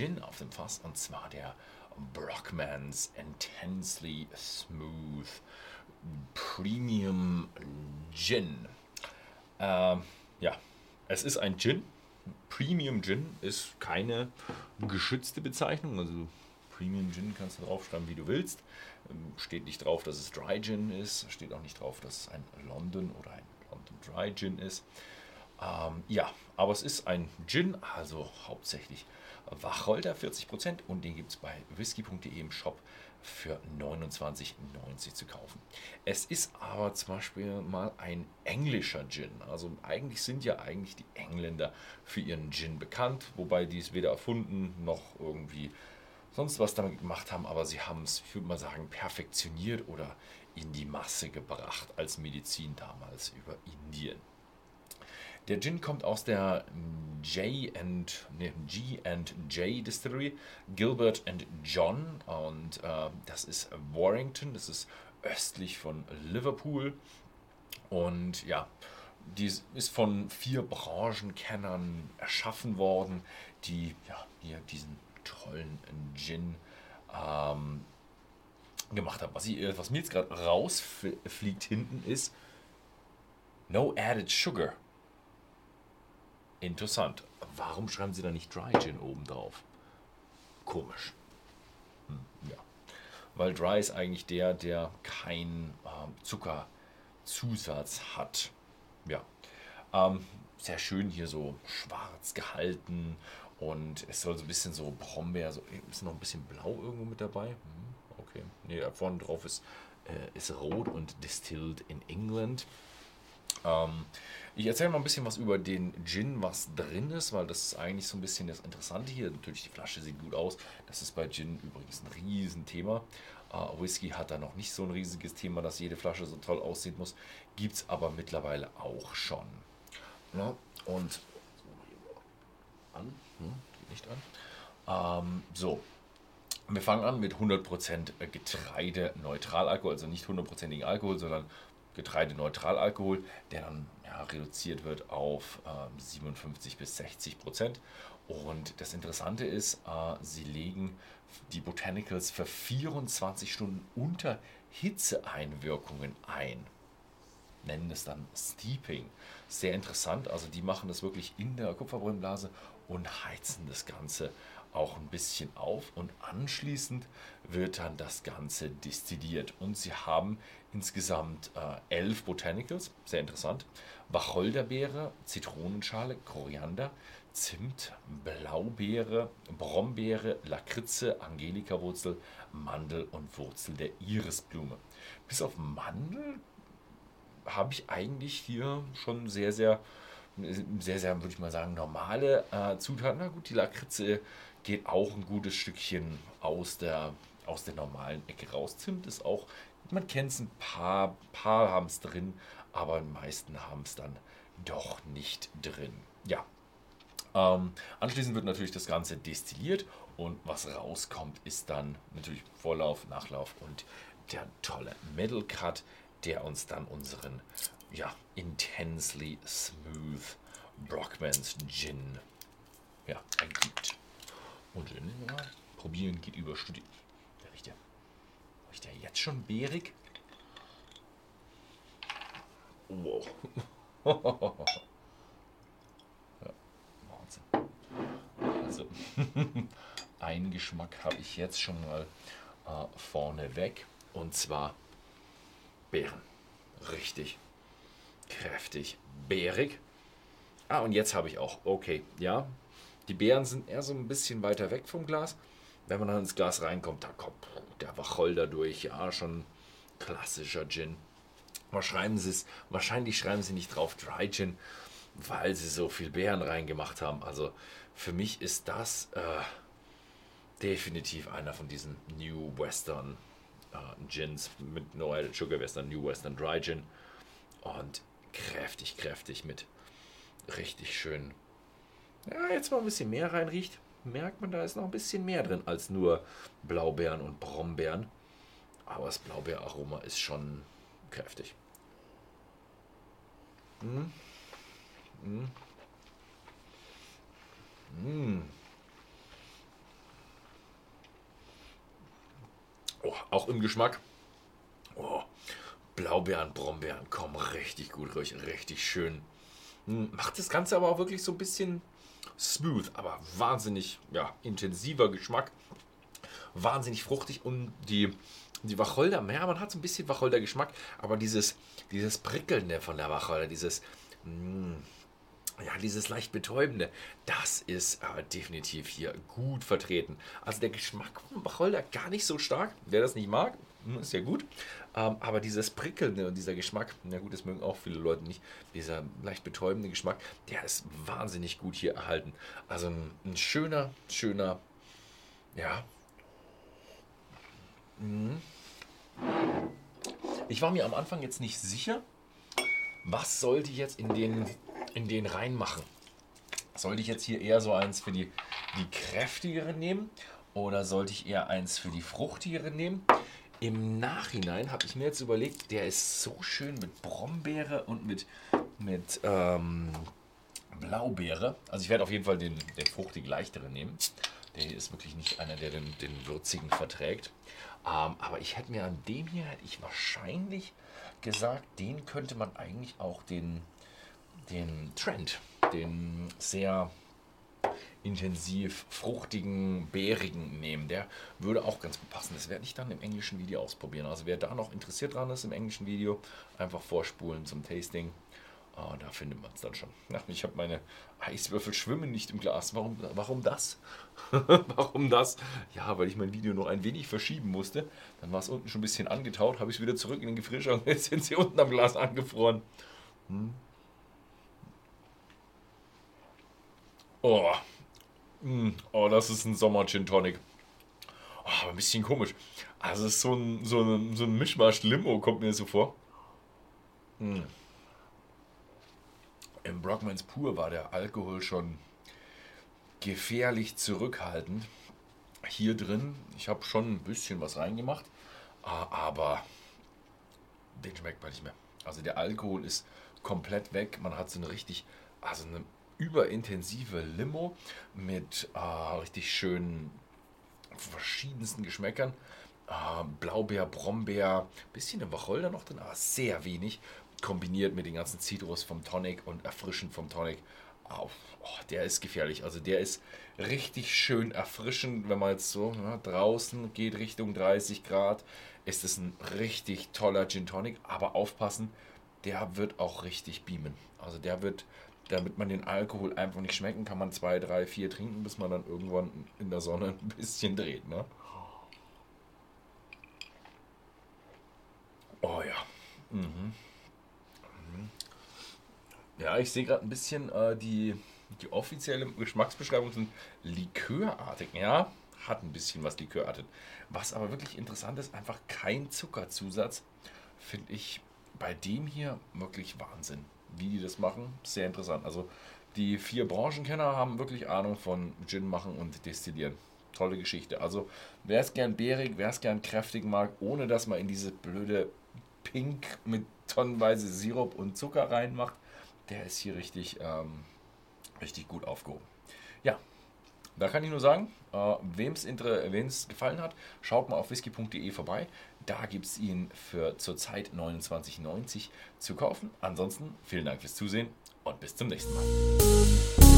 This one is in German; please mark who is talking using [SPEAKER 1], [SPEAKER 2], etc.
[SPEAKER 1] Gin auf dem Fass und zwar der Brockmans Intensely Smooth Premium Gin. Ähm, ja, es ist ein Gin. Premium Gin ist keine geschützte Bezeichnung. Also Premium Gin kannst du draufschreiben, wie du willst. Ähm, steht nicht drauf, dass es Dry Gin ist. Steht auch nicht drauf, dass es ein London oder ein London Dry Gin ist. Ähm, ja, aber es ist ein Gin, also hauptsächlich Wacholder 40% und den gibt es bei whisky.de im Shop für 29,90 zu kaufen. Es ist aber zum Beispiel mal ein englischer Gin. Also eigentlich sind ja eigentlich die Engländer für ihren Gin bekannt, wobei die es weder erfunden noch irgendwie sonst was damit gemacht haben, aber sie haben es, ich würde mal sagen, perfektioniert oder in die Masse gebracht als Medizin damals über Indien. Der Gin kommt aus der J and, nee, G and J Distillery, Gilbert and John und äh, das ist Warrington, das ist östlich von Liverpool und ja, die ist von vier Branchenkennern erschaffen worden, die ja, hier diesen tollen Gin ähm, gemacht haben. Was, ich, was mir jetzt gerade rausfliegt hinten ist No Added Sugar. Interessant. Warum schreiben sie da nicht Dry Gin oben drauf? Komisch. Hm, ja. Weil Dry ist eigentlich der, der kein ähm, Zuckerzusatz hat. Ja. Ähm, sehr schön hier so schwarz gehalten und es soll so ein bisschen so Brombeer, so, ist noch ein bisschen blau irgendwo mit dabei. Hm, okay. Nee, da vorne drauf ist, äh, ist rot und distilled in England. Ähm, ich erzähle mal ein bisschen was über den Gin, was drin ist, weil das ist eigentlich so ein bisschen das Interessante hier. Natürlich, die Flasche sieht gut aus. Das ist bei Gin übrigens ein Riesenthema. Uh, Whisky hat da noch nicht so ein riesiges Thema, dass jede Flasche so toll aussehen muss. Gibt es aber mittlerweile auch schon. Ja, und an, hm, geht nicht an. Ähm, so, wir fangen an mit 100% Getreide-Neutralalkohol, also nicht 100%igen Alkohol, sondern Getreideneutralalkohol, der dann ja, reduziert wird auf äh, 57 bis 60 Prozent. Und das Interessante ist, äh, sie legen die Botanicals für 24 Stunden unter Hitzeeinwirkungen ein. Nennen es dann Steeping. Sehr interessant, also die machen das wirklich in der Kupferbrennblase und heizen das Ganze auch ein bisschen auf und anschließend wird dann das Ganze destilliert. Und sie haben insgesamt äh, elf Botanicals, sehr interessant. Wacholderbeere, Zitronenschale, Koriander, Zimt, Blaubeere, Brombeere, Lakritze, Angelikawurzel, Mandel und Wurzel der Irisblume. Bis auf Mandel habe ich eigentlich hier schon sehr, sehr, sehr, sehr, würde ich mal sagen, normale äh, Zutaten. Na gut, die Lakritze geht auch ein gutes Stückchen aus der, aus der normalen Ecke raus. Zimt ist auch, man kennt es, ein paar, paar haben es drin, aber die meisten haben es dann doch nicht drin. Ja. Ähm, anschließend wird natürlich das Ganze destilliert und was rauskommt, ist dann natürlich Vorlauf, Nachlauf und der tolle Metal Cut, der uns dann unseren ja, intensely smooth Brockmans Gin ja, ergibt. Und ja, probieren geht über Studieren. Der riecht ja, riecht der jetzt schon bärig? Wow. ja, Wahnsinn. Also, einen Geschmack habe ich jetzt schon mal äh, vorne weg. Und zwar Beeren. Richtig kräftig bärig. Ah, und jetzt habe ich auch, okay, ja, die Beeren sind eher so ein bisschen weiter weg vom Glas. Wenn man dann ins Glas reinkommt, da kommt der Wacholder durch. Ja, schon klassischer Gin. Was schreiben sie es? Wahrscheinlich schreiben sie nicht drauf Dry Gin, weil sie so viel Beeren reingemacht haben. Also für mich ist das äh, definitiv einer von diesen New Western äh, Gins mit No Added Sugar Western, New Western Dry Gin. Und kräftig, kräftig mit richtig schön ja, jetzt mal ein bisschen mehr reinriecht, merkt man, da ist noch ein bisschen mehr drin als nur Blaubeeren und Brombeeren. Aber das Blaubeeraroma ist schon kräftig. Mmh. Mmh. Mmh. Oh, auch im Geschmack. Oh, Blaubeeren, Brombeeren kommen richtig gut durch, richtig schön. Mm. Macht das Ganze aber auch wirklich so ein bisschen smooth, aber wahnsinnig ja, intensiver Geschmack. Wahnsinnig fruchtig und die, die Wacholder, ja, man hat so ein bisschen Wacholder-Geschmack, aber dieses, dieses Prickelnde von der Wacholder, dieses, mh, hm, ja, dieses leicht betäubende, das ist äh, definitiv hier gut vertreten. Also der Geschmack von Wacholder gar nicht so stark. Wer das nicht mag, hm, ist ja gut. Ähm, aber dieses Prickelnde und dieser Geschmack, na gut, das mögen auch viele Leute nicht, dieser leicht betäubende Geschmack, der ist wahnsinnig gut hier erhalten. Also ein, ein schöner, schöner, ja. Mhm. Ich war mir am Anfang jetzt nicht sicher, was sollte ich jetzt in den in den reinmachen. Sollte ich jetzt hier eher so eins für die, die kräftigeren nehmen oder sollte ich eher eins für die fruchtigeren nehmen? Im Nachhinein habe ich mir jetzt überlegt, der ist so schön mit Brombeere und mit, mit ähm, Blaubeere. Also ich werde auf jeden Fall den, den fruchtig leichteren nehmen. Der hier ist wirklich nicht einer, der den, den würzigen verträgt. Ähm, aber ich hätte mir an dem hier, hätte ich wahrscheinlich gesagt, den könnte man eigentlich auch den, den Trend, den sehr intensiv fruchtigen, beerigen nehmen. Der würde auch ganz gut passen. Das werde ich dann im englischen Video ausprobieren. Also wer da noch interessiert dran ist im englischen Video, einfach vorspulen zum Tasting. Oh, da findet man es dann schon. Ich habe meine Eiswürfel schwimmen nicht im Glas. Warum, warum das? warum das? Ja, weil ich mein Video noch ein wenig verschieben musste. Dann war es unten schon ein bisschen angetaut, habe ich es wieder zurück in den Gefrischer und jetzt sind sie unten am Glas angefroren. Hm. Oh. Mm, oh, das ist ein Sommer-Gin Tonic. Oh, ein bisschen komisch. Also, es ist so ein, so ein, so ein Mischmasch-Limo, kommt mir so vor. Mm. Im Brockmans Pur war der Alkohol schon gefährlich zurückhaltend. Hier drin, ich habe schon ein bisschen was reingemacht, aber den schmeckt man nicht mehr. Also der Alkohol ist komplett weg. Man hat so eine richtig, also eine überintensive Limo mit äh, richtig schönen verschiedensten Geschmäckern. Äh, Blaubeer, Brombeer, bisschen im Wacholder noch drin, aber sehr wenig. Kombiniert mit den ganzen Zitrus vom Tonic und erfrischend vom Tonic. Oh, der ist gefährlich. Also der ist richtig schön erfrischend, wenn man jetzt so na, draußen geht Richtung 30 Grad. Ist es ein richtig toller Gin Tonic, aber aufpassen, der wird auch richtig beamen. Also der wird damit man den Alkohol einfach nicht schmecken, kann man zwei, drei, vier trinken, bis man dann irgendwann in der Sonne ein bisschen dreht. Ne? Oh ja. Mhm. Mhm. Ja, ich sehe gerade ein bisschen äh, die, die offizielle Geschmacksbeschreibung sind likörartig. Ja, hat ein bisschen was likörartig. Was aber wirklich interessant ist, einfach kein Zuckerzusatz, finde ich bei dem hier wirklich Wahnsinn wie die das machen, sehr interessant. Also die vier Branchenkenner haben wirklich Ahnung von Gin machen und destillieren. Tolle Geschichte. Also wer es gern bärig, wer es gern kräftig mag, ohne dass man in diese blöde Pink mit tonnenweise Sirup und Zucker reinmacht, der ist hier richtig, ähm, richtig gut aufgehoben. Ja, da kann ich nur sagen, äh, wem es gefallen hat, schaut mal auf whisky.de vorbei. Da gibt es ihn für zurzeit 29,90 zu kaufen. Ansonsten vielen Dank fürs Zusehen und bis zum nächsten Mal.